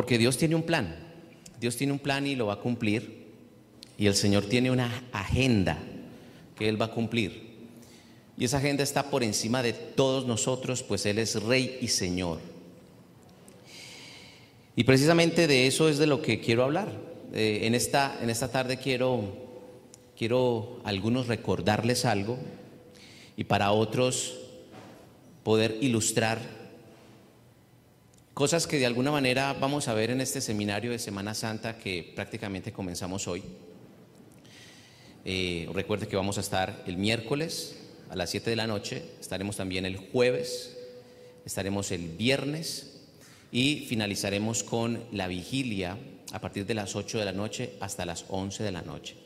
Porque Dios tiene un plan. Dios tiene un plan y lo va a cumplir. Y el Señor tiene una agenda que Él va a cumplir. Y esa agenda está por encima de todos nosotros, pues Él es Rey y Señor. Y precisamente de eso es de lo que quiero hablar. Eh, en, esta, en esta tarde quiero, quiero algunos recordarles algo y para otros poder ilustrar cosas que de alguna manera vamos a ver en este seminario de Semana Santa que prácticamente comenzamos hoy. Eh, recuerde que vamos a estar el miércoles a las 7 de la noche, estaremos también el jueves, estaremos el viernes y finalizaremos con la vigilia a partir de las 8 de la noche hasta las 11 de la noche.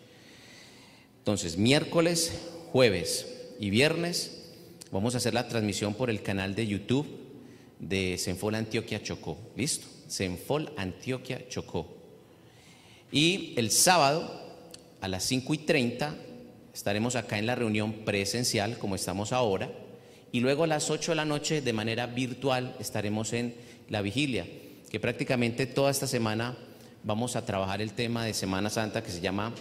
Entonces, miércoles, jueves y viernes vamos a hacer la transmisión por el canal de YouTube de Senfol Antioquia Chocó. ¿Listo? Senfol Antioquia Chocó. Y el sábado a las 5 y 30 estaremos acá en la reunión presencial como estamos ahora. Y luego a las 8 de la noche de manera virtual estaremos en la vigilia, que prácticamente toda esta semana vamos a trabajar el tema de Semana Santa que se llama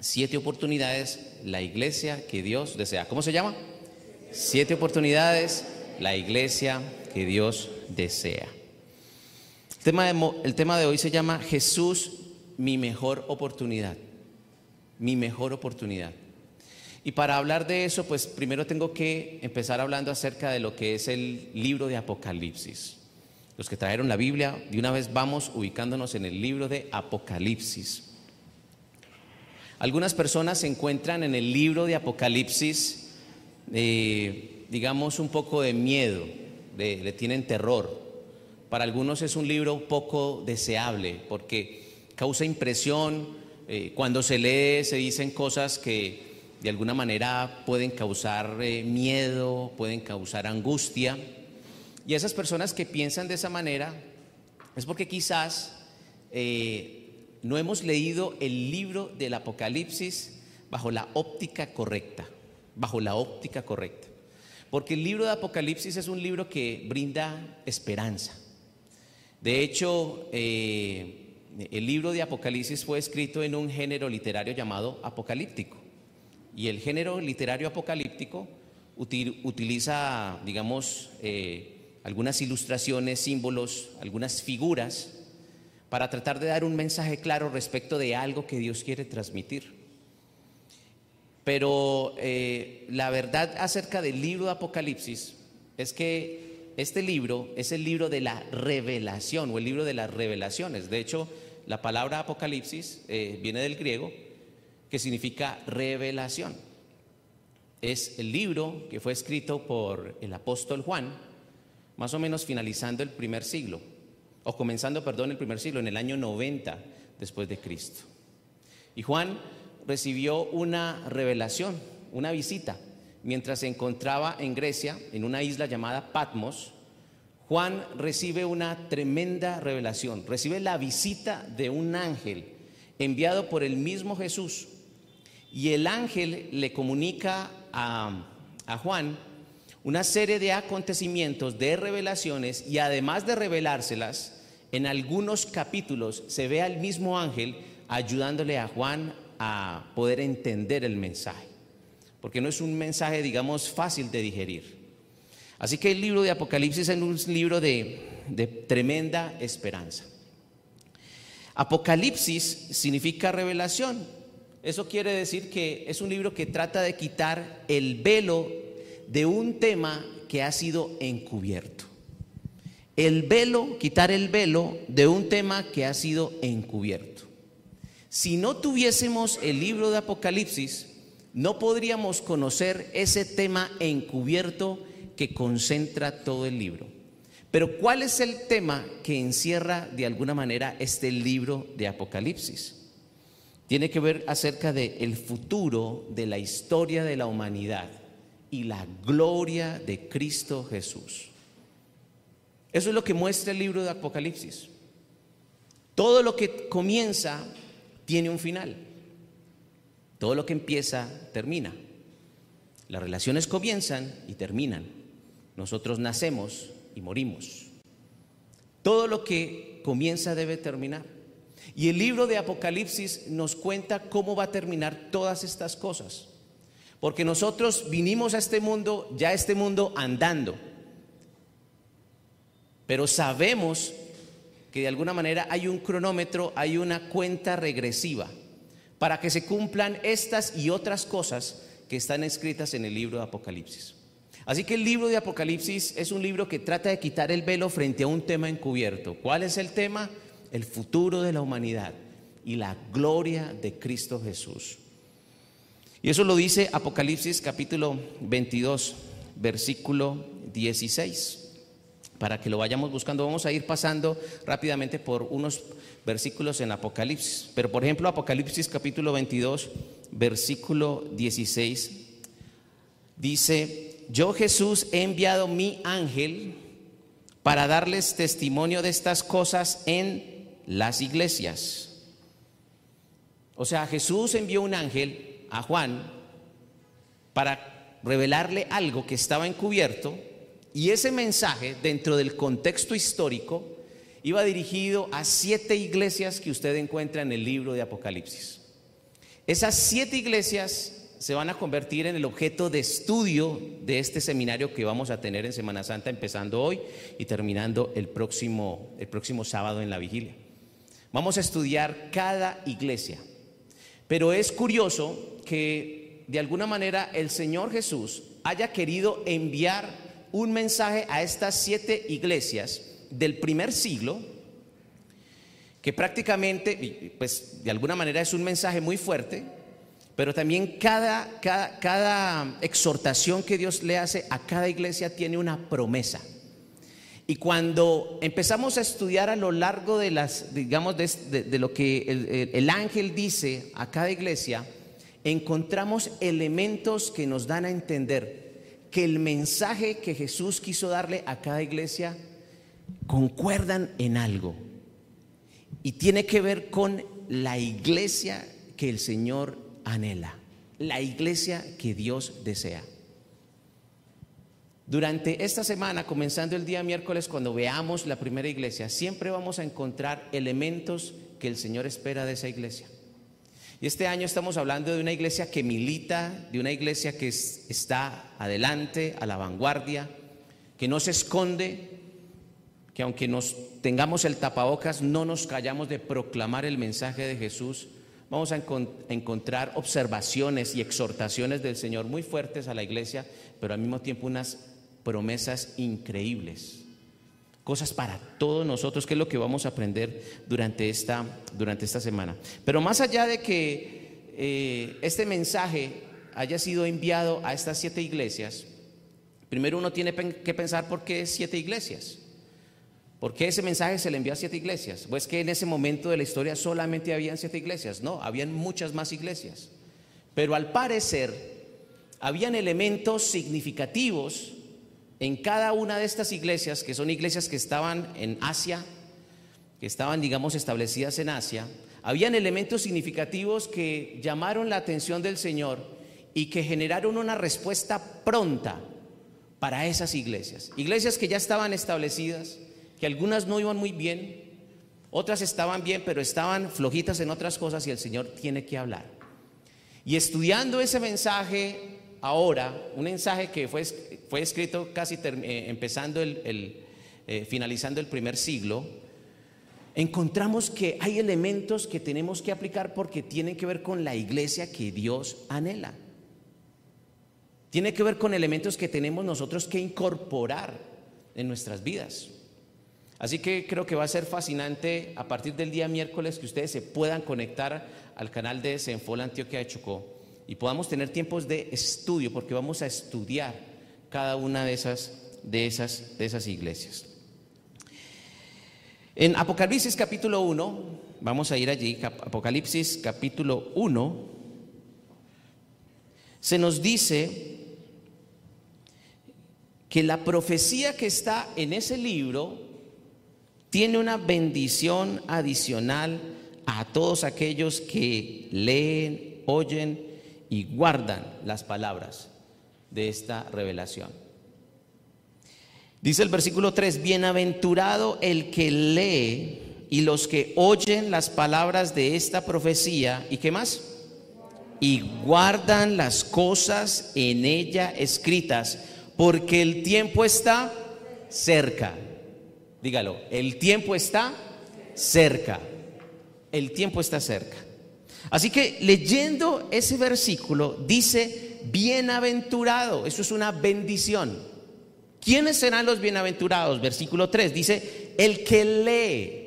Siete oportunidades, la iglesia que Dios desea. ¿Cómo se llama? Siete oportunidades, la iglesia que Dios desea. El tema de, el tema de hoy se llama Jesús, mi mejor oportunidad. Mi mejor oportunidad. Y para hablar de eso, pues primero tengo que empezar hablando acerca de lo que es el libro de Apocalipsis. Los que trajeron la Biblia, de una vez vamos ubicándonos en el libro de Apocalipsis. Algunas personas se encuentran en el libro de Apocalipsis, eh, digamos, un poco de miedo, le tienen terror. Para algunos es un libro poco deseable porque causa impresión. Eh, cuando se lee se dicen cosas que de alguna manera pueden causar eh, miedo, pueden causar angustia. Y esas personas que piensan de esa manera es porque quizás eh, no hemos leído el libro del Apocalipsis bajo la óptica correcta, bajo la óptica correcta. Porque el libro de Apocalipsis es un libro que brinda esperanza. De hecho, eh, el libro de Apocalipsis fue escrito en un género literario llamado apocalíptico. Y el género literario apocalíptico utiliza, digamos, eh, algunas ilustraciones, símbolos, algunas figuras, para tratar de dar un mensaje claro respecto de algo que Dios quiere transmitir. Pero eh, la verdad acerca del libro de Apocalipsis es que este libro es el libro de la revelación o el libro de las revelaciones. De hecho, la palabra Apocalipsis eh, viene del griego que significa revelación. Es el libro que fue escrito por el apóstol Juan más o menos finalizando el primer siglo, o comenzando, perdón, el primer siglo, en el año 90 después de Cristo. Y Juan recibió una revelación, una visita, mientras se encontraba en Grecia, en una isla llamada Patmos. Juan recibe una tremenda revelación, recibe la visita de un ángel enviado por el mismo Jesús. Y el ángel le comunica a, a Juan una serie de acontecimientos, de revelaciones, y además de revelárselas, en algunos capítulos se ve al mismo ángel ayudándole a Juan a poder entender el mensaje, porque no es un mensaje, digamos, fácil de digerir. Así que el libro de Apocalipsis es un libro de, tremenda esperanza. Apocalipsis significa revelación. Eso quiere decir que es un libro que trata de quitar el velo de un tema que ha sido encubierto. El velo, quitar el velo de un tema que ha sido encubierto. Si no tuviésemos el libro de Apocalipsis, no podríamos conocer ese tema encubierto que concentra todo el libro. Pero ¿cuál es el tema que encierra de alguna manera este libro de Apocalipsis? Tiene que ver acerca del el futuro de la historia de la humanidad y la gloria de Cristo Jesús. Eso es lo que muestra el libro de Apocalipsis. Todo lo que comienza tiene un final. Todo lo que empieza termina. Las relaciones comienzan y terminan. Nosotros nacemos y morimos. Todo lo que comienza debe terminar. Y el libro de Apocalipsis nos cuenta cómo va a terminar todas estas cosas. Porque nosotros vinimos a este mundo, ya a este mundo andando. Pero sabemos que de alguna manera hay un cronómetro, hay una cuenta regresiva para que se cumplan estas y otras cosas que están escritas en el libro de Apocalipsis. Así que el libro de Apocalipsis es un libro que trata de quitar el velo frente a un tema encubierto. ¿Cuál es el tema? El futuro de la humanidad y la gloria de Cristo Jesús. Y eso lo dice Apocalipsis capítulo 22, versículo 16. Para que lo vayamos buscando, vamos a ir pasando rápidamente por unos versículos en Apocalipsis. Pero por ejemplo, Apocalipsis capítulo 22, versículo 16, dice, yo Jesús he enviado mi ángel para darles testimonio de estas cosas en las iglesias. O sea, Jesús envió un ángel a Juan para revelarle algo que estaba encubierto y ese mensaje dentro del contexto histórico iba dirigido a siete iglesias que usted encuentra en el libro de Apocalipsis. Esas siete iglesias se van a convertir en el objeto de estudio de este seminario que vamos a tener en Semana Santa, empezando hoy y terminando el próximo, el próximo sábado en la vigilia. Vamos a estudiar cada iglesia. Pero es curioso que de alguna manera el Señor Jesús haya querido enviar un mensaje a estas siete iglesias del primer siglo, que prácticamente, pues de alguna manera es un mensaje muy fuerte, pero también cada, cada, cada, exhortación que Dios le hace a cada iglesia tiene una promesa. Y cuando empezamos a estudiar a lo largo de las, digamos, de, lo que el, el ángel dice a cada iglesia, encontramos elementos que nos dan a entender que el mensaje que Jesús quiso darle a cada iglesia concuerdan en algo. Y tiene que ver con la iglesia que el Señor anhela, la iglesia que Dios desea. Durante esta semana, comenzando el día miércoles, cuando veamos la primera iglesia, siempre vamos a encontrar elementos que el Señor espera de esa iglesia. Y este año estamos hablando de una iglesia que milita, de una iglesia que está adelante, a la vanguardia, que no se esconde, que aunque nos tengamos el tapabocas, no nos callamos de proclamar el mensaje de Jesús. Vamos a encontrar observaciones y exhortaciones del Señor muy fuertes a la iglesia, pero al mismo tiempo unas promesas increíbles. Cosas para todos nosotros, que es lo que vamos a aprender durante esta, durante esta semana. Pero más allá de que eh, este mensaje haya sido enviado a estas siete iglesias, primero uno tiene que pensar por qué siete iglesias. ¿Por qué ese mensaje se le envió a siete iglesias? Pues que en ese momento de la historia solamente habían siete iglesias. No, habían muchas más iglesias. Pero al parecer, habían elementos significativos en cada una de estas iglesias, que son iglesias que estaban en Asia, que estaban, digamos, establecidas en Asia. Habían elementos significativos que llamaron la atención del Señor y que generaron una respuesta pronta para esas iglesias. Iglesias que ya estaban establecidas, que algunas no iban muy bien, otras estaban bien, pero estaban flojitas en otras cosas y el Señor tiene que hablar. Y estudiando ese mensaje ahora, un mensaje que fue, fue escrito casi eh, empezando el, eh, finalizando el primer siglo, encontramos que hay elementos que tenemos que aplicar porque tienen que ver con la iglesia que Dios anhela. Tiene que ver con elementos que tenemos nosotros que incorporar en nuestras vidas. Así que creo que va a ser fascinante a partir del día miércoles que ustedes se puedan conectar al canal de Senfol Antioquia de Chocó y podamos tener tiempos de estudio, porque vamos a estudiar cada una de esas, de esas, de esas iglesias. En Apocalipsis capítulo 1, vamos a ir allí, Apocalipsis capítulo 1, se nos dice que la profecía que está en ese libro tiene una bendición adicional a todos aquellos que leen, oyen y guardan las palabras de esta revelación. Dice el versículo 3, bienaventurado el que lee y los que oyen las palabras de esta profecía, ¿y qué más? Y guardan las cosas en ella escritas, porque el tiempo está cerca. Dígalo, el tiempo está cerca. El tiempo está cerca. Así que leyendo ese versículo dice, bienaventurado, eso es una bendición. ¿Quiénes serán los bienaventurados? Versículo 3 dice, el que lee.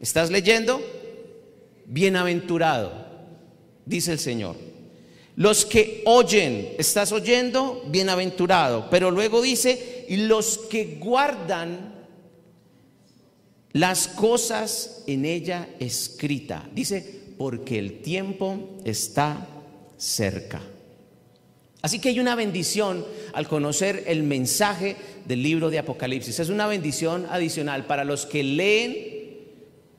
¿Estás leyendo? Bienaventurado, dice el Señor. Los que oyen, ¿estás oyendo? Bienaventurado. Pero luego dice, y los que guardan las cosas en ella escrita. Dice, porque el tiempo está cerca. Así que hay una bendición al conocer el mensaje del libro de Apocalipsis. Es una bendición adicional para los que leen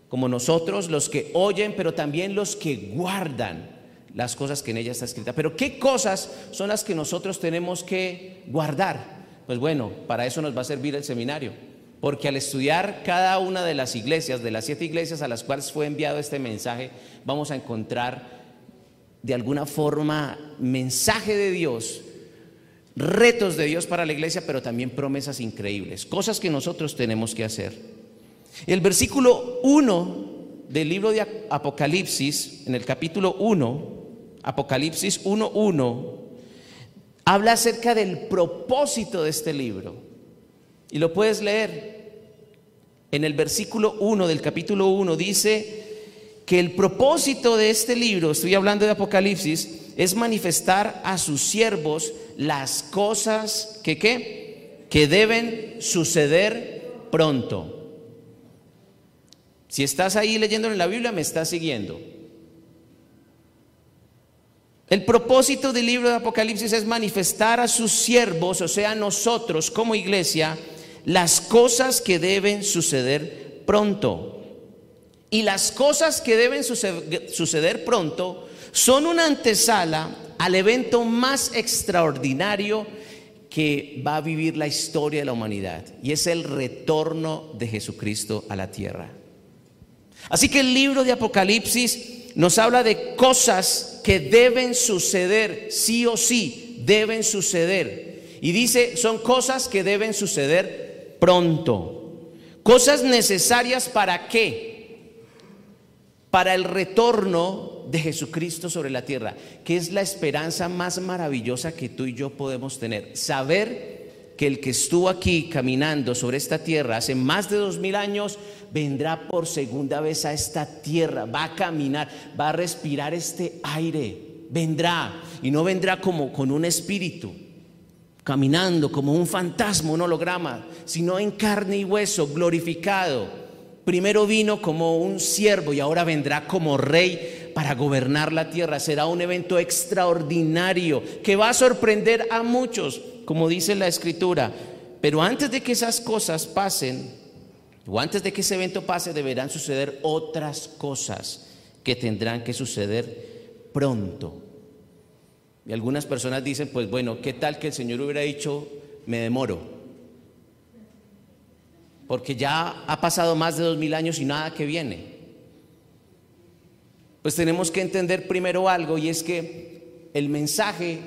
como nosotros, los que oyen, pero también los que guardan las cosas que en ella está escrita. Pero ¿qué cosas son las que nosotros tenemos que guardar? Pues bueno, para eso nos va a servir el seminario. Porque al estudiar cada una de las iglesias, de las siete iglesias a las cuales fue enviado este mensaje, vamos a encontrar de alguna forma mensaje de Dios retos de Dios para la iglesia, pero también promesas increíbles, cosas que nosotros tenemos que hacer. El versículo 1 del libro de Apocalipsis, en el capítulo 1, Apocalipsis 1.1, habla acerca del propósito de este libro. Y lo puedes leer. En el versículo 1 del capítulo 1 dice que el propósito de este libro, estoy hablando de Apocalipsis, es manifestar a sus siervos las cosas que ¿qué? que deben suceder pronto. Si estás ahí leyendo en la Biblia, me estás siguiendo. El propósito del libro de Apocalipsis es manifestar a sus siervos, o sea, nosotros como iglesia, las cosas que deben suceder pronto. Y las cosas que deben suceder pronto son una antesala al evento más extraordinario que va a vivir la historia de la humanidad y es el retorno de Jesucristo a la tierra. Así que el libro de Apocalipsis nos habla de cosas que deben suceder, sí o sí, deben suceder. Y dice, son cosas que deben suceder pronto. Cosas necesarias para qué? Para el retorno de Jesucristo sobre la tierra, que es la esperanza más maravillosa que tú y yo podemos tener. Saber que el que estuvo aquí caminando sobre esta tierra hace más de dos mil años, vendrá por segunda vez a esta tierra, va a caminar, va a respirar este aire, vendrá y no vendrá como con un espíritu caminando como un fantasma, un holograma, sino en carne y hueso, glorificado. Primero vino como un siervo y ahora vendrá como rey para gobernar la tierra. Será un evento extraordinario que va a sorprender a muchos, como dice la escritura. Pero antes de que esas cosas pasen, o antes de que ese evento pase, deberán suceder otras cosas que tendrán que suceder pronto. Y algunas personas dicen, pues bueno, ¿qué tal que el Señor hubiera dicho, me demoro? Porque ya ha pasado más de dos mil años y nada que viene pues tenemos que entender primero algo y es que el mensaje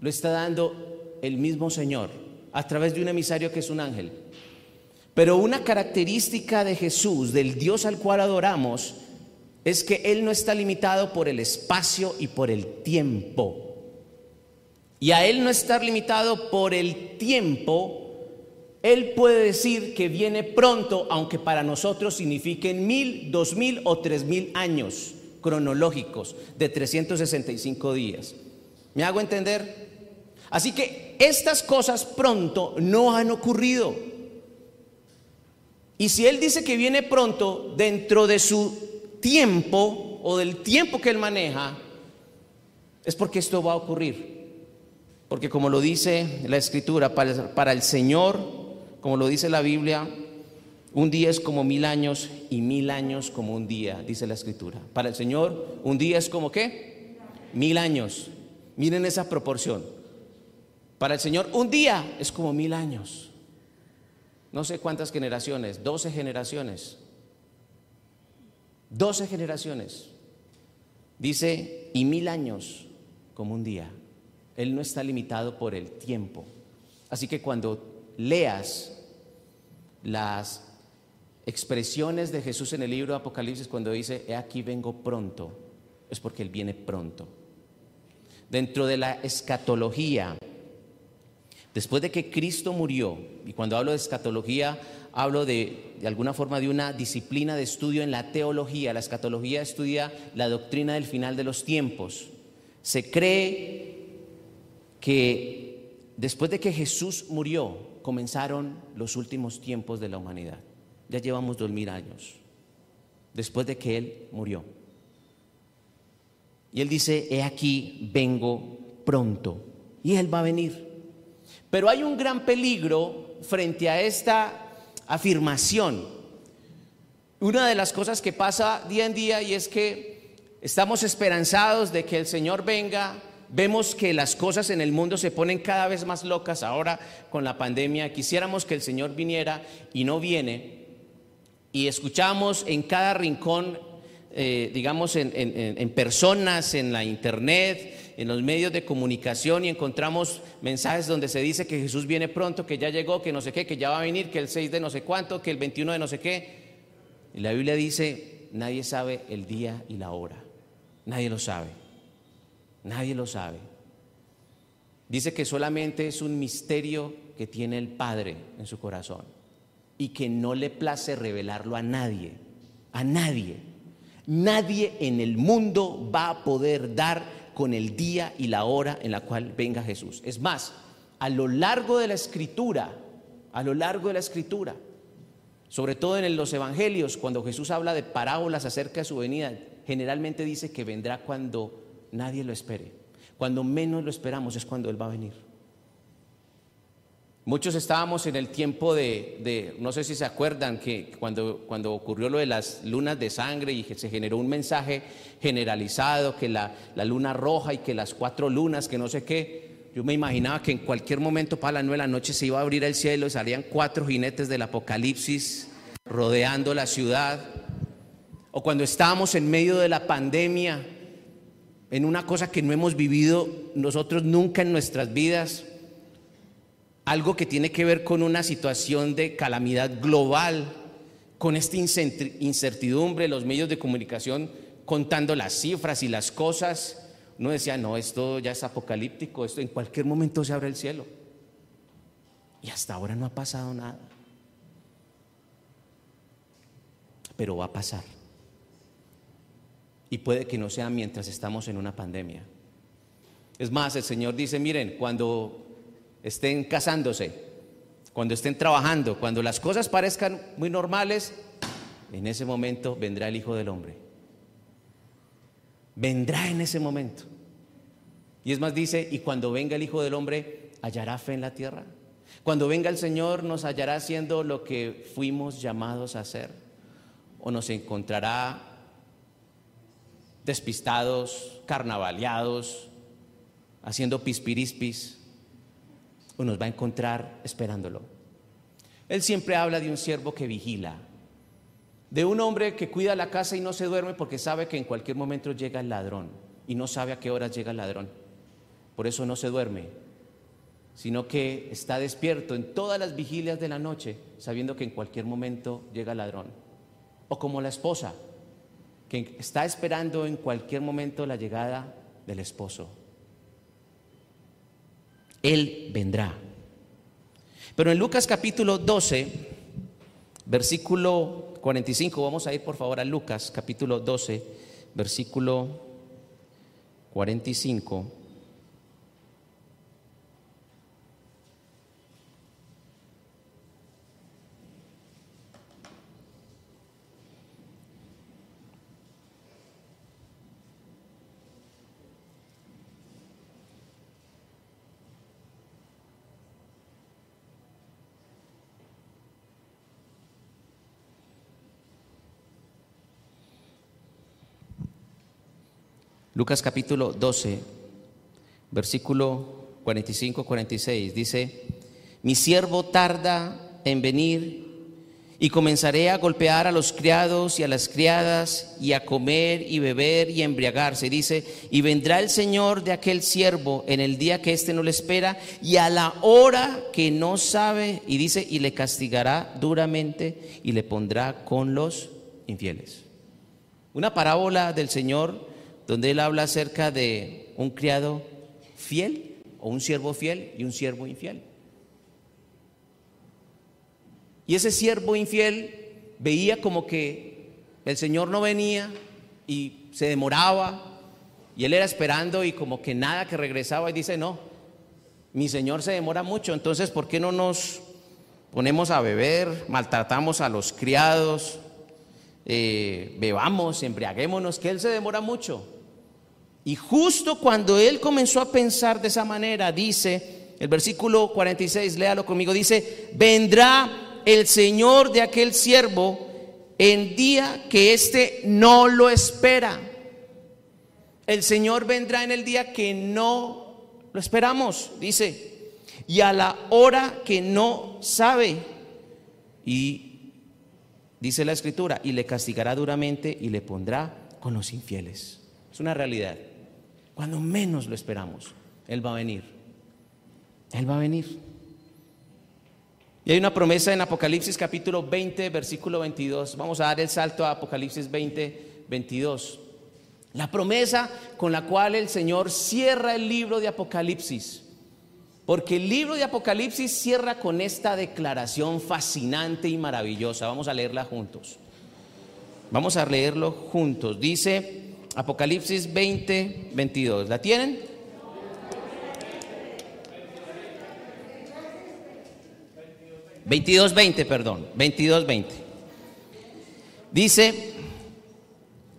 lo está dando el mismo Señor a través de un emisario que es un ángel. Pero una característica de Jesús, del Dios al cual adoramos, es que Él no está limitado por el espacio y por el tiempo. Y a Él no estar limitado por el tiempo, Él puede decir que viene pronto, aunque para nosotros signifiquen mil, dos mil o tres mil años cronológicos de 365 días. ¿Me hago entender? Así que estas cosas pronto no han ocurrido. Y si Él dice que viene pronto, dentro de su tiempo o del tiempo que Él maneja, es porque esto va a ocurrir. Porque como lo dice la Escritura, para, el Señor, como lo dice la Biblia, un día es como mil años y mil años como un día, dice la escritura. Para el Señor, un día es como qué? Mil años. Miren esa proporción. Para el Señor, un día es como mil años. no sé cuántas generaciones, 12 generaciones. 12 generaciones. Dice, y mil años como un día. Él no está limitado por el tiempo. Así que cuando leas las expresiones de Jesús en el libro de Apocalipsis, cuando dice, he aquí vengo pronto, es porque Él viene pronto. Dentro de la escatología, después de que Cristo murió, y cuando hablo de escatología, hablo de, de alguna forma de una disciplina de estudio en la teología. La escatología estudia la doctrina del final de los tiempos. Se cree que después de que Jesús murió, comenzaron los últimos tiempos de la humanidad. Ya llevamos dos mil años después de que Él murió. Y Él dice, he aquí, vengo pronto. Y Él va a venir. Pero hay un gran peligro frente a esta afirmación. Una de las cosas que pasa día en día y es que estamos esperanzados de que el Señor venga, vemos que las cosas en el mundo se ponen cada vez más locas ahora con la pandemia. Quisiéramos que el Señor viniera y no viene. Y escuchamos en cada rincón, eh, digamos, en, en personas, en la internet, en los medios de comunicación y encontramos mensajes donde se dice que Jesús viene pronto, que ya llegó, que no sé qué, que ya va a venir, que el 6 de no sé cuánto, que el 21 de no sé qué. Y la Biblia dice, nadie sabe el día y la hora. Nadie lo sabe. Nadie lo sabe. Dice que solamente es un misterio que tiene el Padre en su corazón y que no le place revelarlo a nadie, a nadie. Nadie en el mundo va a poder dar con el día y la hora en la cual venga Jesús. Es más, a lo largo de la escritura, a lo largo de la escritura, sobre todo en los evangelios, cuando Jesús habla de parábolas acerca de su venida, generalmente dice que vendrá cuando nadie lo espere. Cuando menos lo esperamos es cuando Él va a venir. Muchos estábamos en el tiempo de, no sé si se acuerdan, que cuando, cuando ocurrió lo de las lunas de sangre y se generó un mensaje generalizado, que la, la luna roja y que las cuatro lunas, que no sé qué, yo me imaginaba que en cualquier momento para las nueve la noche se iba a abrir el cielo y salían cuatro jinetes del apocalipsis rodeando la ciudad. O cuando estábamos en medio de la pandemia, en una cosa que no hemos vivido nosotros nunca en nuestras vidas, algo que tiene que ver con una situación de calamidad global, con esta incertidumbre, los medios de comunicación contando las cifras y las cosas. Uno decía, no, esto ya es apocalíptico, esto en cualquier momento se abre el cielo. Y hasta ahora no ha pasado nada. Pero va a pasar. Y puede que no sea mientras estamos en una pandemia. Es más, el Señor dice, miren, cuando estén casándose, cuando estén trabajando, cuando las cosas parezcan muy normales, en ese momento vendrá el Hijo del Hombre. Vendrá en ese momento. Y es más, dice, y cuando venga el Hijo del Hombre, hallará fe en la tierra. Cuando venga el Señor, nos hallará haciendo lo que fuimos llamados a hacer. O nos encontrará despistados, carnavaleados, haciendo pispirispis o nos va a encontrar esperándolo. Él siempre habla de un siervo que vigila, de un hombre que cuida la casa y no se duerme porque sabe que en cualquier momento llega el ladrón y no sabe a qué horas llega el ladrón. Por eso no se duerme, sino que está despierto en todas las vigilias de la noche, sabiendo que en cualquier momento llega el ladrón. O como la esposa, que está esperando en cualquier momento la llegada del esposo. Él vendrá. Pero en Lucas capítulo 12, versículo 45, vamos a ir por favor a Lucas capítulo 12, versículo 45. Lucas capítulo 12, versículo 45-46, dice, mi siervo tarda en venir y comenzaré a golpear a los criados y a las criadas y a comer y beber y embriagarse. Dice, y vendrá el Señor de aquel siervo en el día que éste no le espera y a la hora que no sabe. Y dice, y le castigará duramente y le pondrá con los infieles. Una parábola del Señor donde él habla acerca de un criado fiel o un siervo fiel y un siervo infiel. Y ese siervo infiel veía como que el Señor no venía y se demoraba y él era esperando y como que nada que regresaba y dice, no, mi Señor se demora mucho, entonces ¿por qué no nos ponemos a beber, maltratamos a los criados, eh, bebamos, embriaguémonos, que Él se demora mucho? Y justo cuando él comenzó a pensar de esa manera, dice el versículo 46, léalo conmigo, dice, vendrá el Señor de aquel siervo en día que éste no lo espera. El Señor vendrá en el día que no lo esperamos, dice, y a la hora que no sabe. Y dice la escritura, y le castigará duramente y le pondrá con los infieles. Es una realidad. Cuando menos lo esperamos, Él va a venir. Él va a venir. Y hay una promesa en Apocalipsis capítulo 20, versículo 22. Vamos a dar el salto a Apocalipsis 20, 22. La promesa con la cual el Señor cierra el libro de Apocalipsis. Porque el libro de Apocalipsis cierra con esta declaración fascinante y maravillosa. Vamos a leerla juntos. Vamos a leerlo juntos. Dice, Apocalipsis 20, 22. ¿La tienen? Veintidós veinte, perdón, veintidós veinte. Dice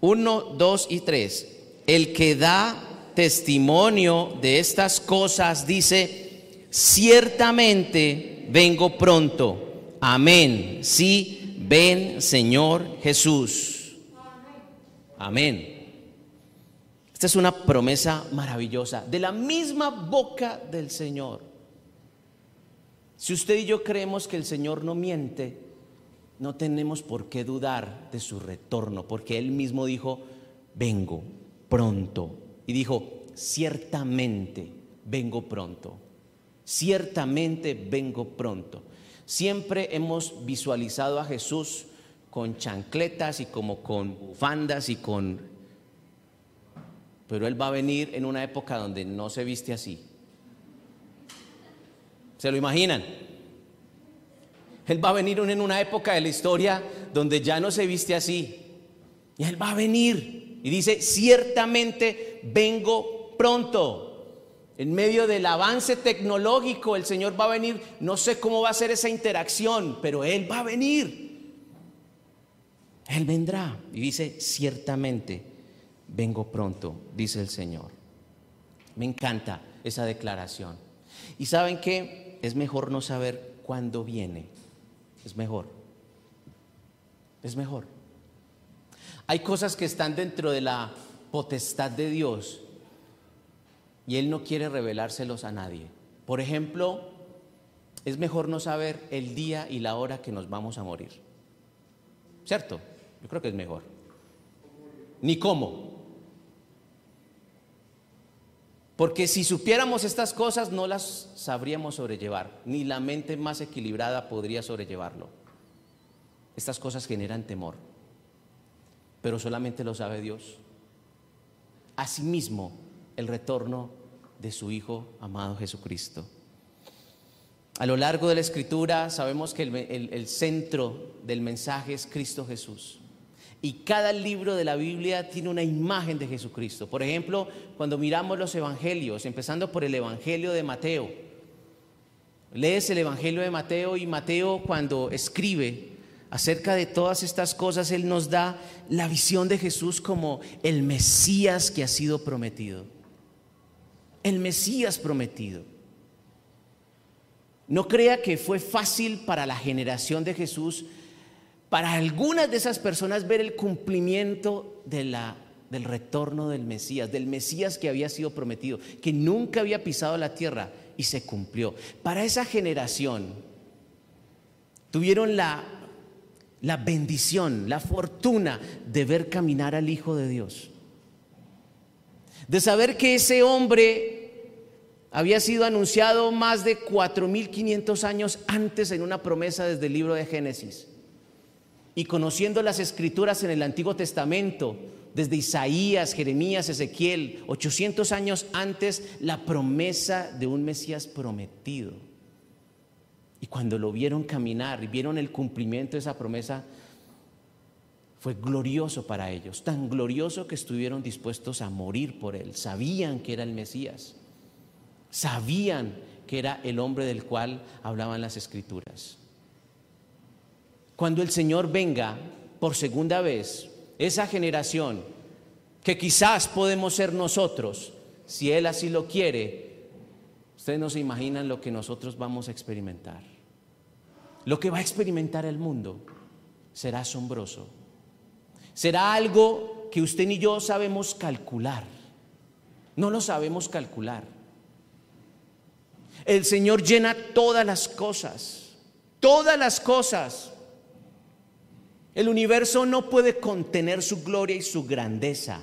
uno, dos y tres. El que da testimonio de estas cosas dice, ciertamente vengo pronto. Amén. Sí, ven Señor Jesús. Amén. Esta es una promesa maravillosa de la misma boca del Señor. Si usted y yo creemos que el Señor no miente, no tenemos por qué dudar de su retorno, porque Él mismo dijo, vengo pronto. Y dijo, ciertamente vengo pronto. Ciertamente vengo pronto. Siempre hemos visualizado a Jesús con chancletas y como con bufandas y con pero Él va a venir en una época donde no se viste así. ¿Se lo imaginan? Él va a venir en una época de la historia donde ya no se viste así. Y Él va a venir y dice, ciertamente vengo pronto. En medio del avance tecnológico, el Señor va a venir. No sé cómo va a ser esa interacción, pero Él va a venir. Él vendrá. Y dice, ciertamente vengo pronto, dice el Señor. Me encanta esa declaración. Y saben que es mejor no saber cuándo viene. Es mejor. Es mejor. Hay cosas que están dentro de la potestad de Dios y Él no quiere revelárselos a nadie. Por ejemplo, es mejor no saber el día y la hora que nos vamos a morir. ¿Cierto? Yo creo que es mejor. Ni cómo. Porque si supiéramos estas cosas no las sabríamos sobrellevar, ni la mente más equilibrada podría sobrellevarlo. Estas cosas generan temor, pero solamente lo sabe Dios. Asimismo, el retorno de su Hijo amado Jesucristo. A lo largo de la escritura sabemos que el, centro del mensaje es Cristo Jesús. Y cada libro de la Biblia tiene una imagen de Jesucristo. Por ejemplo, cuando miramos los evangelios, empezando por el Evangelio de Mateo. Lees el Evangelio de Mateo y Mateo cuando escribe acerca de todas estas cosas, él nos da la visión de Jesús como el Mesías que ha sido prometido. El Mesías prometido. No crea que fue fácil para la generación de Jesús para algunas de esas personas ver el cumplimiento de la, del retorno del Mesías, del Mesías que había sido prometido, que nunca había pisado la tierra y se cumplió. Para esa generación tuvieron la, la bendición, la fortuna de ver caminar al Hijo de Dios. De saber que ese hombre había sido anunciado más de 4.500 años antes en una promesa desde el libro de Génesis. Y conociendo las escrituras en el Antiguo Testamento, desde Isaías, Jeremías, Ezequiel, 800 años antes, la promesa de un Mesías prometido. Y cuando lo vieron caminar y vieron el cumplimiento de esa promesa, fue glorioso para ellos, tan glorioso que estuvieron dispuestos a morir por él. Sabían que era el Mesías, sabían que era el hombre del cual hablaban las escrituras. Cuando el Señor venga por segunda vez, esa generación que quizás podemos ser nosotros, si Él así lo quiere, ustedes no se imaginan lo que nosotros vamos a experimentar. Lo que va a experimentar el mundo será asombroso. Será algo que usted ni yo sabemos calcular. No lo sabemos calcular. El Señor llena todas las cosas, todas las cosas. El universo no puede contener su gloria y su grandeza.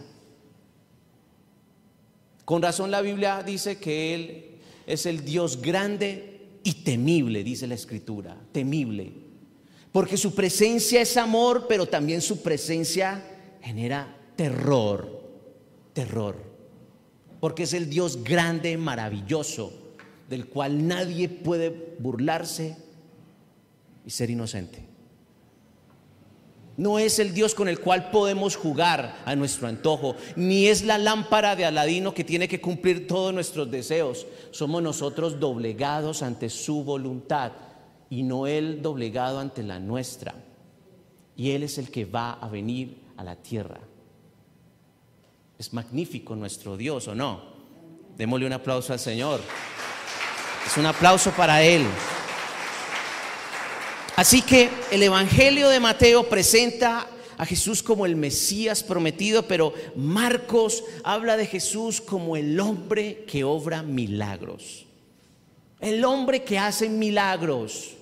Con razón la Biblia dice que Él es el Dios grande y temible, dice la Escritura, temible. Porque su presencia es amor, pero también su presencia genera terror, terror. Porque es el Dios grande, maravilloso, del cual nadie puede burlarse y ser inocente. No es el Dios con el cual podemos jugar a nuestro antojo, ni es la lámpara de Aladino que tiene que cumplir todos nuestros deseos. Somos nosotros doblegados ante su voluntad y no Él doblegado ante la nuestra. Y Él es el que va a venir a la tierra. Es magnífico nuestro Dios, ¿o no? Démosle un aplauso al Señor. Es un aplauso para Él. Así que el Evangelio de Mateo presenta a Jesús como el Mesías prometido, pero Marcos habla de Jesús como el hombre que obra milagros. El hombre que hace milagros.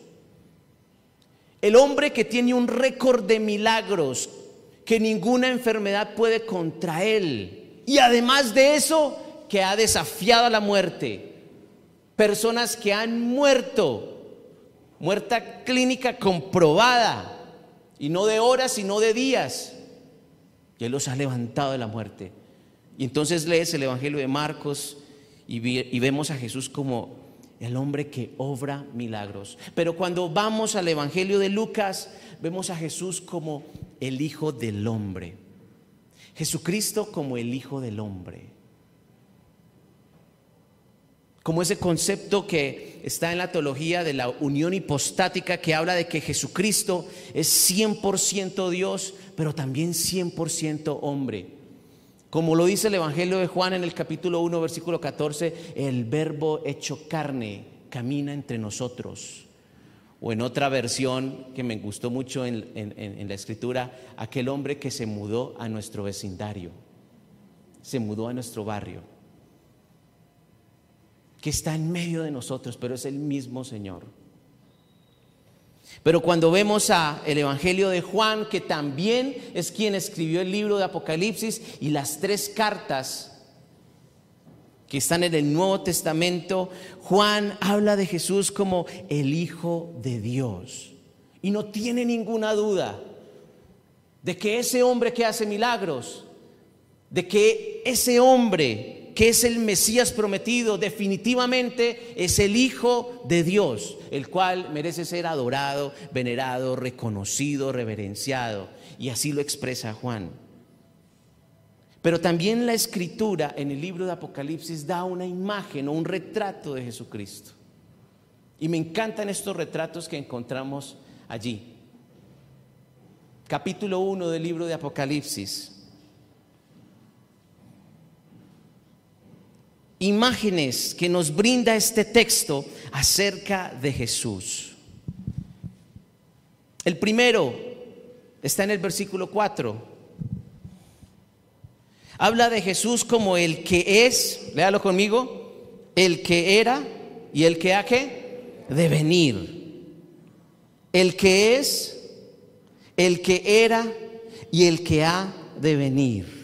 El hombre que tiene un récord de milagros que ninguna enfermedad puede contra él. Y además de eso, que ha desafiado a la muerte. Personas que han muerto muerta clínica comprobada, y no de horas, sino de días. Y Él los ha levantado de la muerte. Y entonces lees el Evangelio de Marcos y, y vemos a Jesús como el hombre que obra milagros. Pero cuando vamos al Evangelio de Lucas, vemos a Jesús como el Hijo del Hombre. Jesucristo como el Hijo del Hombre como ese concepto que está en la teología de la unión hipostática que habla de que Jesucristo es 100% Dios, pero también 100% hombre. Como lo dice el Evangelio de Juan en el capítulo 1, versículo 14, el verbo hecho carne camina entre nosotros. O en otra versión que me gustó mucho en, en la escritura, aquel hombre que se mudó a nuestro vecindario, se mudó a nuestro barrio que está en medio de nosotros, pero es el mismo Señor. Pero cuando vemos a el evangelio de Juan, que también es quien escribió el libro de Apocalipsis y las tres cartas que están en el Nuevo Testamento, Juan habla de Jesús como el Hijo de Dios. Y no tiene ninguna duda de que ese hombre que hace milagros, de que ese hombre que es el Mesías prometido, definitivamente es el Hijo de Dios, el cual merece ser adorado, venerado, reconocido, reverenciado. Y así lo expresa Juan. Pero también la escritura en el libro de Apocalipsis da una imagen o un retrato de Jesucristo. Y me encantan estos retratos que encontramos allí. Capítulo 1 del libro de Apocalipsis. Imágenes que nos brinda este texto acerca de Jesús. El primero está en el versículo 4. Habla de Jesús como el que es, léalo conmigo, el que era y el que ha de venir. el que es, el que era y el que ha de venir.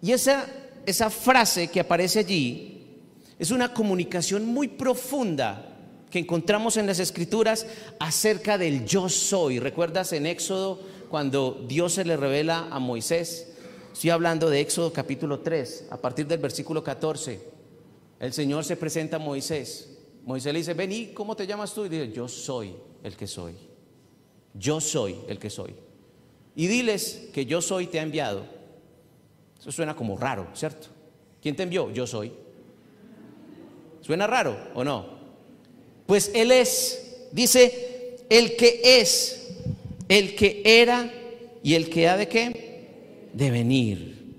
Y esa, esa frase que aparece allí es una comunicación muy profunda que encontramos en las escrituras acerca del yo soy. ¿Recuerdas en Éxodo cuando Dios se le revela a Moisés? Estoy hablando de Éxodo capítulo 3, a partir del versículo 14. El Señor se presenta a Moisés. Moisés le dice, vení, ¿cómo te llamas tú? Y dice, yo soy el que soy. Yo soy el que soy. Y diles que yo soy te ha enviado. Eso suena como raro, ¿cierto? ¿Quién te envió? Yo soy. ¿Suena raro o no? Pues Él es, dice, el que es, el que era y el que ha de qué? De venir.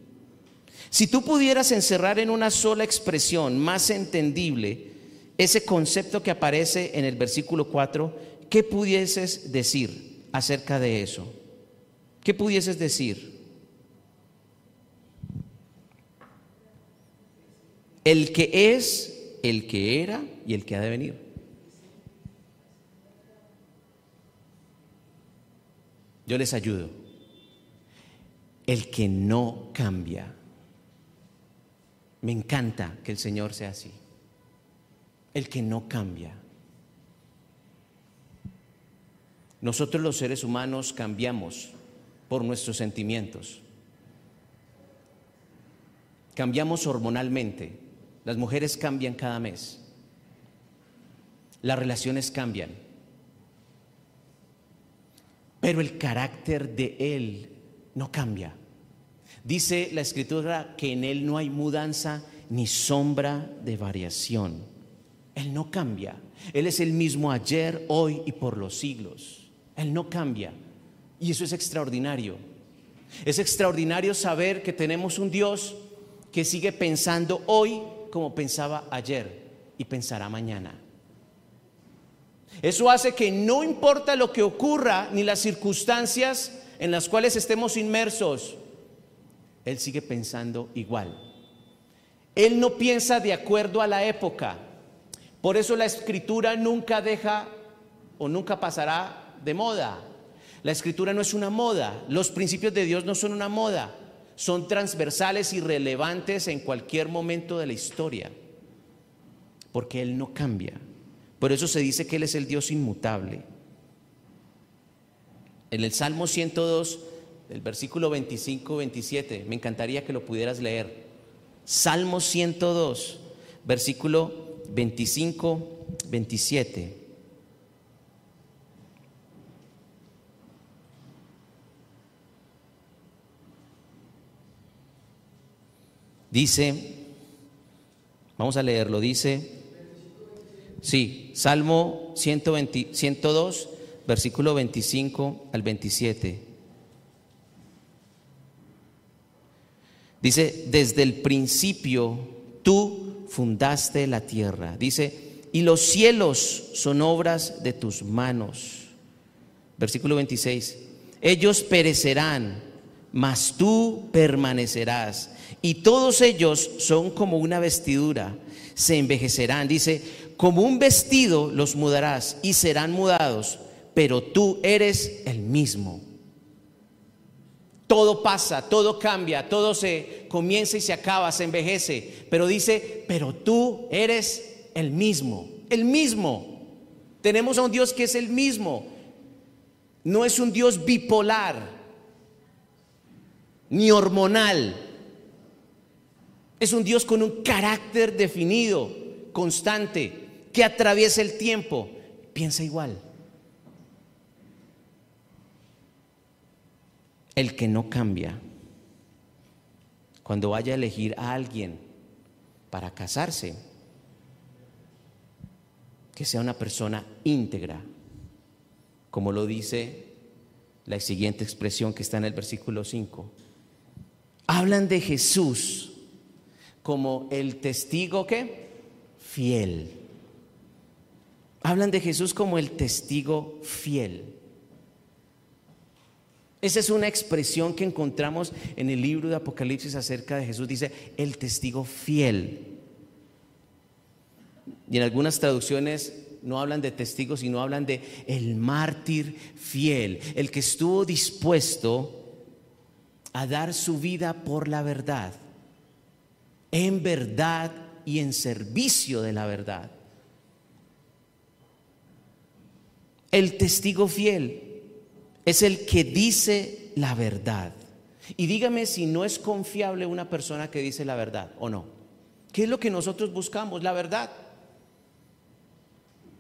Si tú pudieras encerrar en una sola expresión más entendible ese concepto que aparece en el versículo 4, ¿qué pudieses decir acerca de eso? ¿Qué pudieses decir? El que es, el que era y el que ha de venir. Yo les ayudo. El que no cambia. Me encanta que el Señor sea así. El que no cambia. Nosotros los seres humanos cambiamos por nuestros sentimientos. Cambiamos hormonalmente. Las mujeres cambian cada mes. Las relaciones cambian. Pero el carácter de Él no cambia. Dice la escritura que en Él no hay mudanza ni sombra de variación. Él no cambia. Él es el mismo ayer, hoy y por los siglos. Él no cambia. Y eso es extraordinario. Es extraordinario saber que tenemos un Dios que sigue pensando hoy como pensaba ayer y pensará mañana. Eso hace que no importa lo que ocurra ni las circunstancias en las cuales estemos inmersos, Él sigue pensando igual. Él no piensa de acuerdo a la época. Por eso la escritura nunca deja o nunca pasará de moda. La escritura no es una moda. Los principios de Dios no son una moda son transversales y relevantes en cualquier momento de la historia, porque Él no cambia. Por eso se dice que Él es el Dios inmutable. En el Salmo 102, el versículo 25-27, me encantaría que lo pudieras leer. Salmo 102, versículo 25-27. Dice, vamos a leerlo, dice, sí, Salmo 120, 102, versículo 25 al 27. Dice, desde el principio tú fundaste la tierra. Dice, y los cielos son obras de tus manos. Versículo 26. Ellos perecerán, mas tú permanecerás y todos ellos son como una vestidura, se envejecerán. Dice, como un vestido los mudarás y serán mudados, pero tú eres el mismo. Todo pasa, todo cambia, todo se comienza y se acaba, se envejece, pero dice, pero tú eres el mismo, el mismo. Tenemos a un Dios que es el mismo. No es un Dios bipolar, ni hormonal, es un Dios con un carácter definido, constante, que atraviesa el tiempo. Piensa igual. El que no cambia. Cuando vaya a elegir a alguien para casarse, que sea una persona íntegra, como lo dice la siguiente expresión que está en el versículo 5. Hablan de Jesús como el testigo que fiel. Hablan de Jesús como el testigo fiel. Esa es una expresión que encontramos en el libro de Apocalipsis acerca de Jesús. Dice, el testigo fiel. Y en algunas traducciones no hablan de testigos, sino hablan de el mártir fiel, el que estuvo dispuesto a dar su vida por la verdad, en verdad y en servicio de la verdad. El testigo fiel es el que dice la verdad. Y dígame si no es confiable una persona que dice la verdad o no. ¿Qué es lo que nosotros buscamos? La verdad.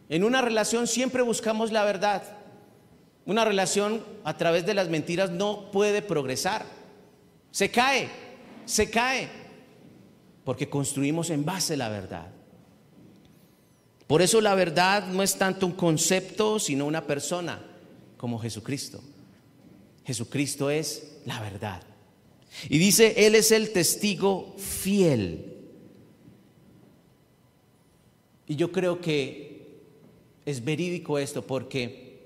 En una relación siempre buscamos la verdad. Una relación a través de las mentiras no puede progresar. Se cae, se cae, porque construimos en base a la verdad. Por eso la verdad no es tanto un concepto, sino una persona como Jesucristo. Jesucristo es la verdad. Y dice, Él es el testigo fiel. Y yo creo que es verídico esto porque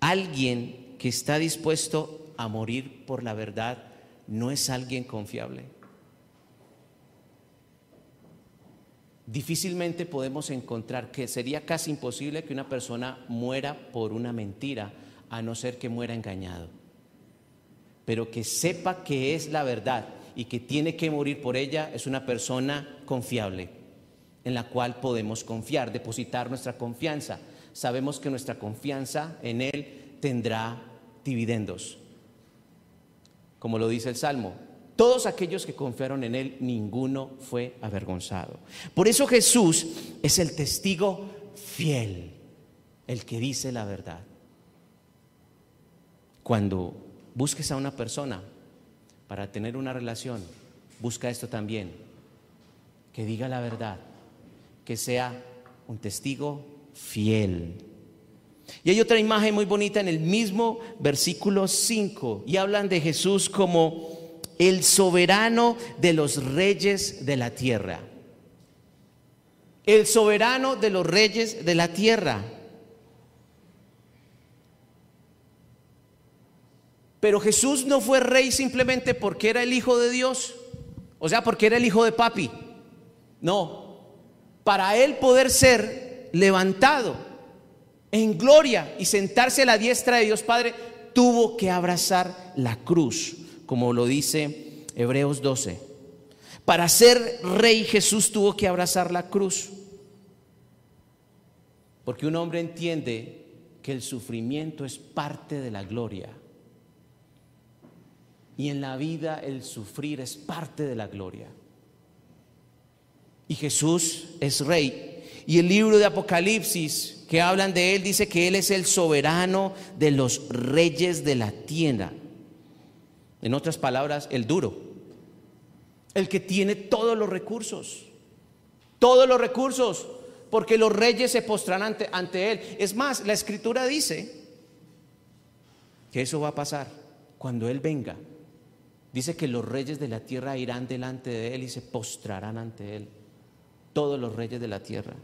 alguien que está dispuesto a morir por la verdad no es alguien confiable. Difícilmente podemos encontrar que sería casi imposible que una persona muera por una mentira, a no ser que muera engañado. Pero que sepa que es la verdad y que tiene que morir por ella es una persona confiable en la cual podemos confiar, depositar nuestra confianza. Sabemos que nuestra confianza en Él tendrá dividendos. Como lo dice el Salmo, todos aquellos que confiaron en Él, ninguno fue avergonzado. Por eso Jesús es el testigo fiel, el que dice la verdad. Cuando busques a una persona para tener una relación, busca esto también, que diga la verdad, que sea un testigo fiel. Y hay otra imagen muy bonita en el mismo versículo 5 y hablan de Jesús como el soberano de los reyes de la tierra. El soberano de los reyes de la tierra. Pero Jesús no fue rey simplemente porque era el hijo de Dios, o sea, porque era el hijo de papi. No, para él poder ser levantado en gloria y sentarse a la diestra de Dios Padre, tuvo que abrazar la cruz, como lo dice Hebreos 12. Para ser rey Jesús tuvo que abrazar la cruz. Porque un hombre entiende que el sufrimiento es parte de la gloria. Y en la vida el sufrir es parte de la gloria y Jesús es rey. Y el libro de Apocalipsis que hablan de él dice que él es el soberano de los reyes de la tierra. En otras palabras, el duro, el que tiene todos los recursos, todos los recursos, porque los reyes se postrarán ante, ante él. Es más, la escritura dice que eso va a pasar cuando él venga. Dice que los reyes de la tierra irán delante de él y se postrarán ante él todos los reyes de la tierra.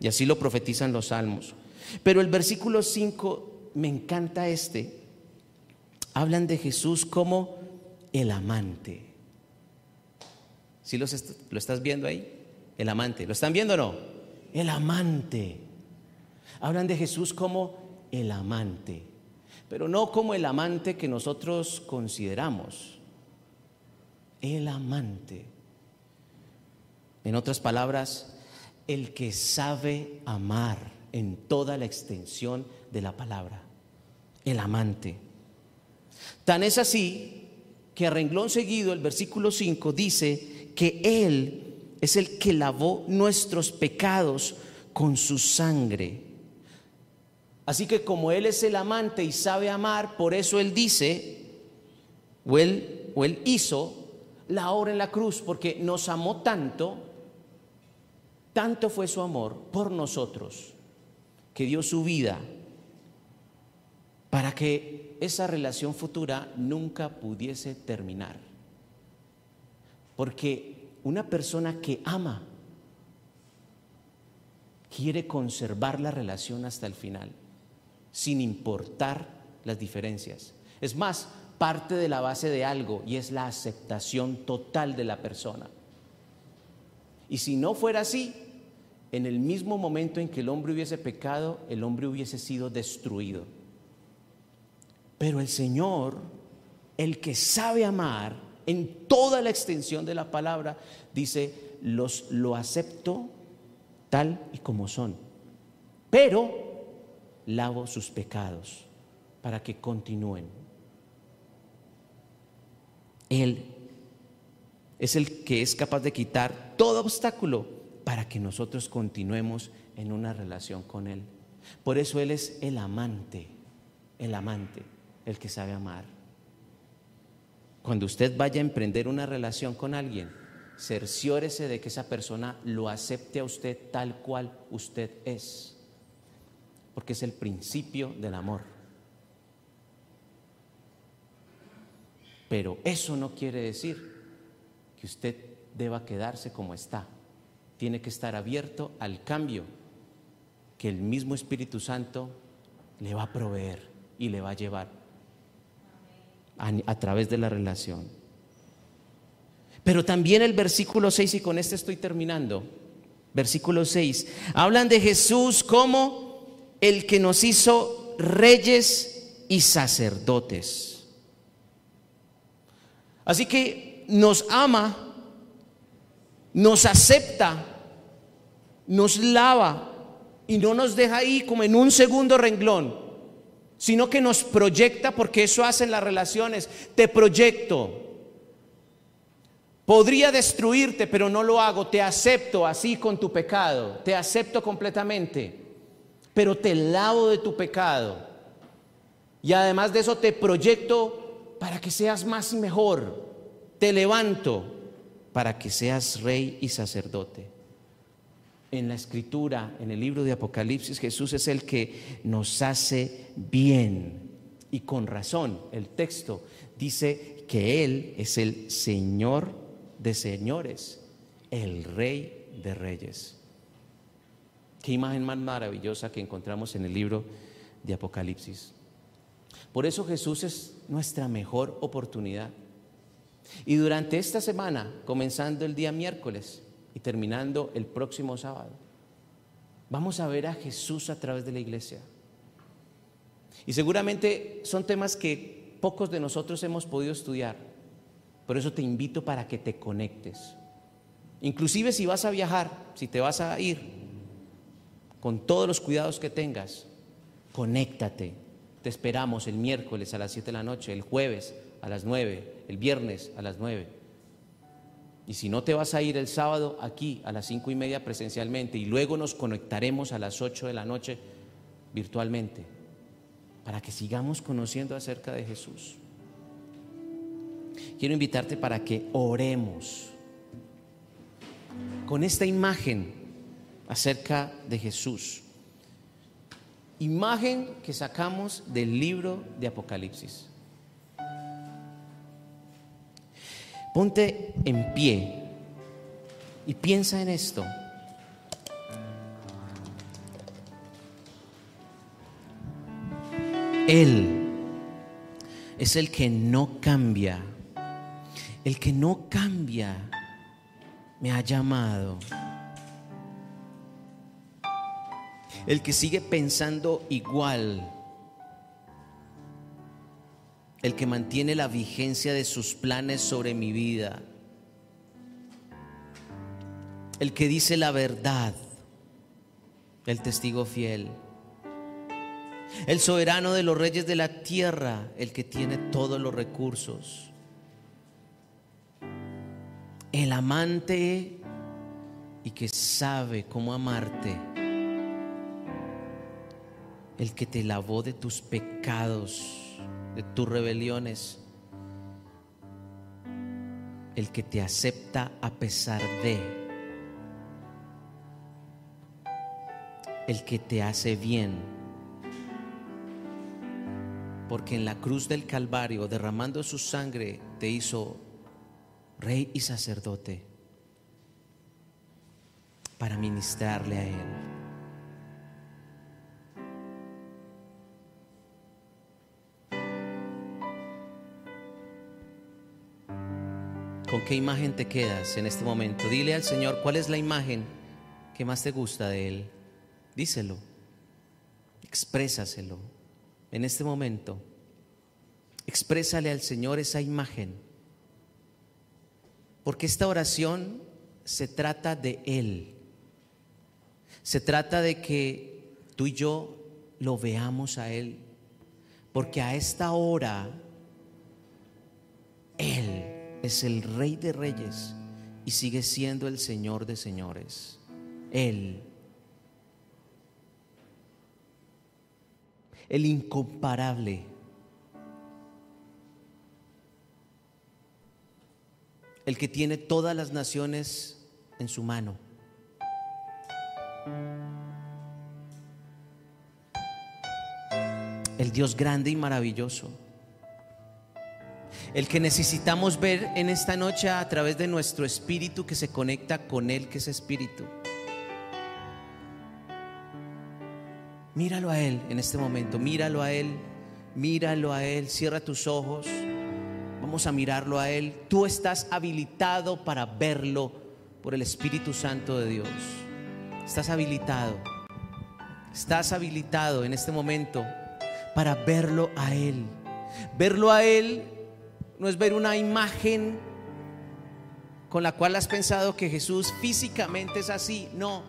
Y así lo profetizan los salmos. Pero el versículo 5, me encanta este. Hablan de Jesús como el amante. ¿Sí lo estás viendo ahí? El amante. ¿Lo están viendo o no? El amante. Hablan de Jesús como el amante. Pero no como el amante que nosotros consideramos. El amante. En otras palabras, el que sabe amar en toda la extensión de la palabra, el amante. Tan es así que a renglón seguido el versículo 5 dice que Él es el que lavó nuestros pecados con su sangre. Así que como Él es el amante y sabe amar, por eso Él dice, o Él, o él hizo la obra en la cruz, porque nos amó tanto tanto fue su amor por nosotros que dio su vida para que esa relación futura nunca pudiese terminar. Porque una persona que ama quiere conservar la relación hasta el final, sin importar las diferencias. Es más, parte de la base de algo y es la aceptación total de la persona. Y si no fuera así, en el mismo momento en que el hombre hubiese pecado, el hombre hubiese sido destruido. Pero el Señor, el que sabe amar en toda la extensión de la palabra, dice, los lo acepto tal y como son, pero lavo sus pecados para que continúen. Él es el que es capaz de quitar todo obstáculo para que nosotros continuemos en una relación con Él. Por eso Él es el amante, el amante, el que sabe amar. Cuando usted vaya a emprender una relación con alguien, cerciórese de que esa persona lo acepte a usted tal cual usted es, porque es el principio del amor. Pero eso no quiere decir que usted deba quedarse como está. Tiene que estar abierto al cambio que el mismo Espíritu Santo le va a proveer y le va a llevar a, través de la relación. Pero también el versículo 6, y con este estoy terminando, versículo 6, hablan de Jesús como el que nos hizo reyes y sacerdotes. Así que nos ama, nos acepta, nos lava y no nos deja ahí como en un segundo renglón, sino que nos proyecta porque eso hacen las relaciones. Te proyecto, Podría destruirte, pero no lo hago. Te acepto así con tu pecado. Te acepto completamente. Pero te lavo de tu pecado. Y además de eso te proyecto para que seas más y mejor. Te levanto para que seas rey y sacerdote. En la escritura, en el libro de Apocalipsis, Jesús es el que nos hace bien. Y con razón, el texto dice que Él es el Señor de señores, el rey de reyes. Qué imagen más maravillosa que encontramos en el libro de Apocalipsis. Por eso Jesús es nuestra mejor oportunidad. Y durante esta semana, comenzando el día miércoles y terminando el próximo sábado, vamos a ver a Jesús a través de la iglesia. Y seguramente son temas que pocos de nosotros hemos podido estudiar por eso te invito para que te conectes. Inclusive si vas a viajar, si te vas a ir, con todos los cuidados que tengas, conéctate. Te esperamos el miércoles a las 7 de la noche, el jueves a las 9, el viernes a las 9. Y si no te vas a ir el sábado aquí a las 5 y media presencialmente y luego nos conectaremos a las 8 de la noche virtualmente para que sigamos conociendo acerca de Jesús quiero invitarte para que oremos con esta imagen acerca de Jesús. Imagen que sacamos del libro de Apocalipsis. Ponte en pie y piensa en esto. Él es el que no cambia el que no cambia me ha llamado. El que sigue pensando igual. El que mantiene la vigencia de sus planes sobre mi vida. El que dice la verdad. El testigo fiel. El soberano de los reyes de la tierra. El que tiene todos los recursos el amante y que sabe cómo amarte, el que te lavó de tus pecados, de tus rebeliones, el que te acepta a pesar de, el que te hace bien. Porque en la cruz del Calvario, derramando su sangre, te hizo rey y sacerdote, para ministrarle a Él. ¿Con qué imagen te quedas en este momento? Dile al Señor cuál es la imagen ¿Qué más te gusta de Él? Díselo, exprésaselo en este momento. Exprésale al Señor esa imagen. Porque esta oración se trata de Él. Se trata de que tú y yo lo veamos a Él. Porque a esta hora Él es el Rey de Reyes y sigue siendo el Señor de Señores. Él. El incomparable. El que tiene todas las naciones en su mano. El Dios grande y maravilloso. El que necesitamos ver en esta noche a través de nuestro espíritu que se conecta con Él, que es espíritu. Míralo a Él en este momento, míralo a Él, míralo a Él, cierra tus ojos, vamos a mirarlo a Él. Tú estás habilitado para verlo por el Espíritu Santo de Dios. Estás habilitado, estás habilitado en este momento para verlo a Él. Verlo a Él no es ver una imagen con la cual has pensado que Jesús físicamente es así, no.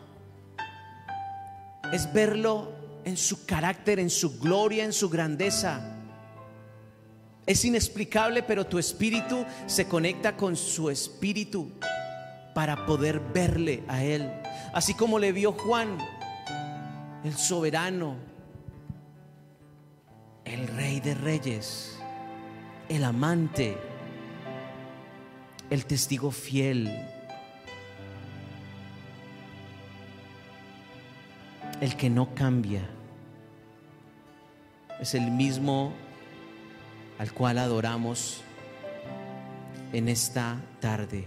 Es verlo en su carácter, en su gloria, en su grandeza. Es inexplicable, pero tu espíritu se conecta con su espíritu para poder verle a Él. Así como le vio Juan, el soberano, el rey de reyes, el amante, el testigo fiel, el que no cambia es el mismo al cual adoramos en esta tarde.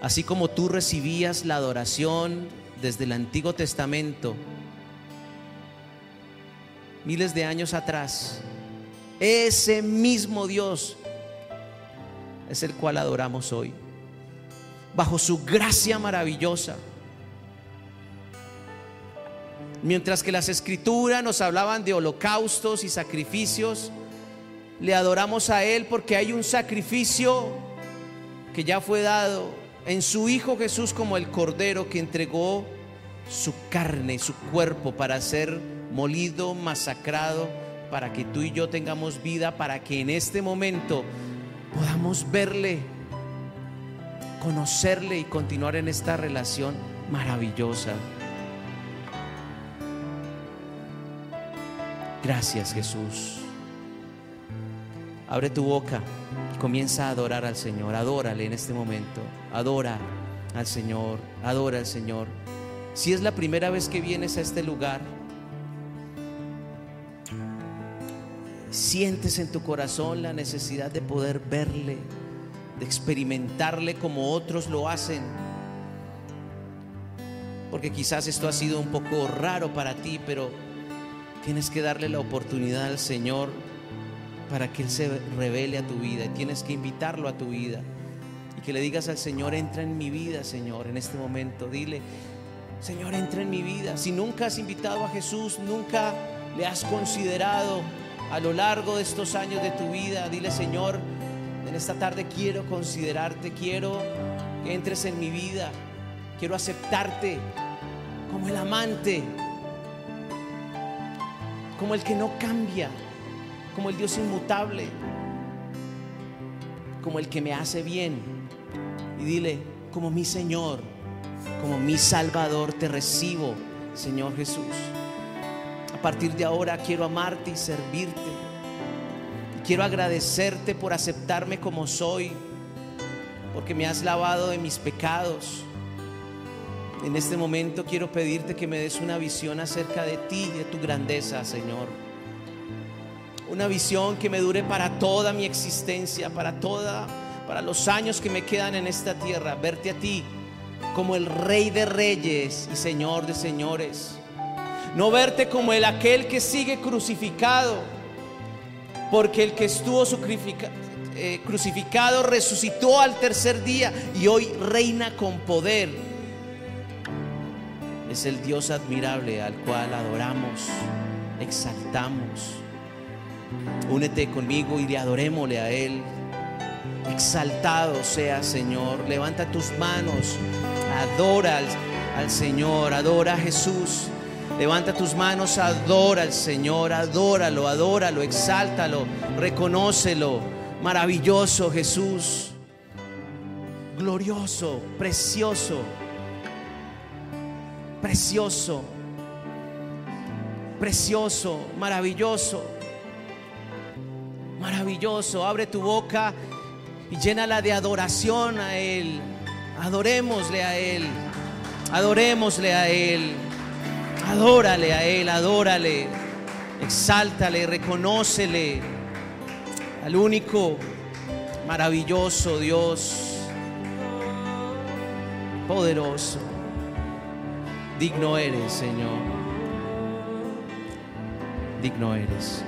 Así como tú recibías la adoración desde el Antiguo Testamento, miles de años atrás, ese mismo Dios es el cual adoramos hoy, bajo su gracia maravillosa. Mientras que las escrituras nos hablaban de holocaustos y sacrificios, le adoramos a Él porque hay un sacrificio que ya fue dado en su Hijo Jesús como el Cordero que entregó su carne, su cuerpo para ser molido, masacrado, para que tú y yo tengamos vida, para que en este momento podamos verle, conocerle y continuar en esta relación maravillosa. Gracias Jesús. Abre tu boca y comienza a adorar al Señor. Adórale en este momento. Adora al Señor. Adora al Señor. Si es la primera vez que vienes a este lugar, sientes en tu corazón la necesidad de poder verle, de experimentarle como otros lo hacen. Porque quizás esto ha sido un poco raro para ti, pero Tienes que darle la oportunidad al Señor para que Él se revele a tu vida. Y tienes que invitarlo a tu vida. Y que le digas al Señor, entra en mi vida, Señor, en este momento. Dile, Señor, entra en mi vida. Si nunca has invitado a Jesús, nunca le has considerado a lo largo de estos años de tu vida, dile, Señor, en esta tarde quiero considerarte, quiero que entres en mi vida, quiero aceptarte como el amante como el que no cambia, como el Dios inmutable, como el que me hace bien. Y dile, como mi Señor, como mi Salvador, te recibo, Señor Jesús. A partir de ahora quiero amarte y servirte. quiero agradecerte por aceptarme como soy, porque me has lavado de mis pecados en este momento quiero pedirte que me des una visión acerca de ti, de tu grandeza, Señor. Una visión que me dure para toda mi existencia, para toda, para los años que me quedan en esta tierra. Verte a ti como el Rey de Reyes y Señor de Señores. No verte como el aquel que sigue crucificado, porque el que estuvo eh, crucificado resucitó al tercer día y hoy reina con poder Es el Dios admirable al cual adoramos, exaltamos. Únete conmigo y le adorémosle a Él. Exaltado sea Señor. Levanta tus manos. Adora al, al Señor. Adora a Jesús. Levanta tus manos, adora al Señor, adóralo, adóralo, exáltalo, reconócelo. Maravilloso Jesús, glorioso, precioso, precioso, precioso, maravilloso, maravilloso. Abre tu boca y llénala de adoración a Él. Adorémosle a Él, adorémosle a Él. Adórale a Él, adórale, exáltale, reconócele al único maravilloso Dios, poderoso. Digno eres, Señor. Digno eres.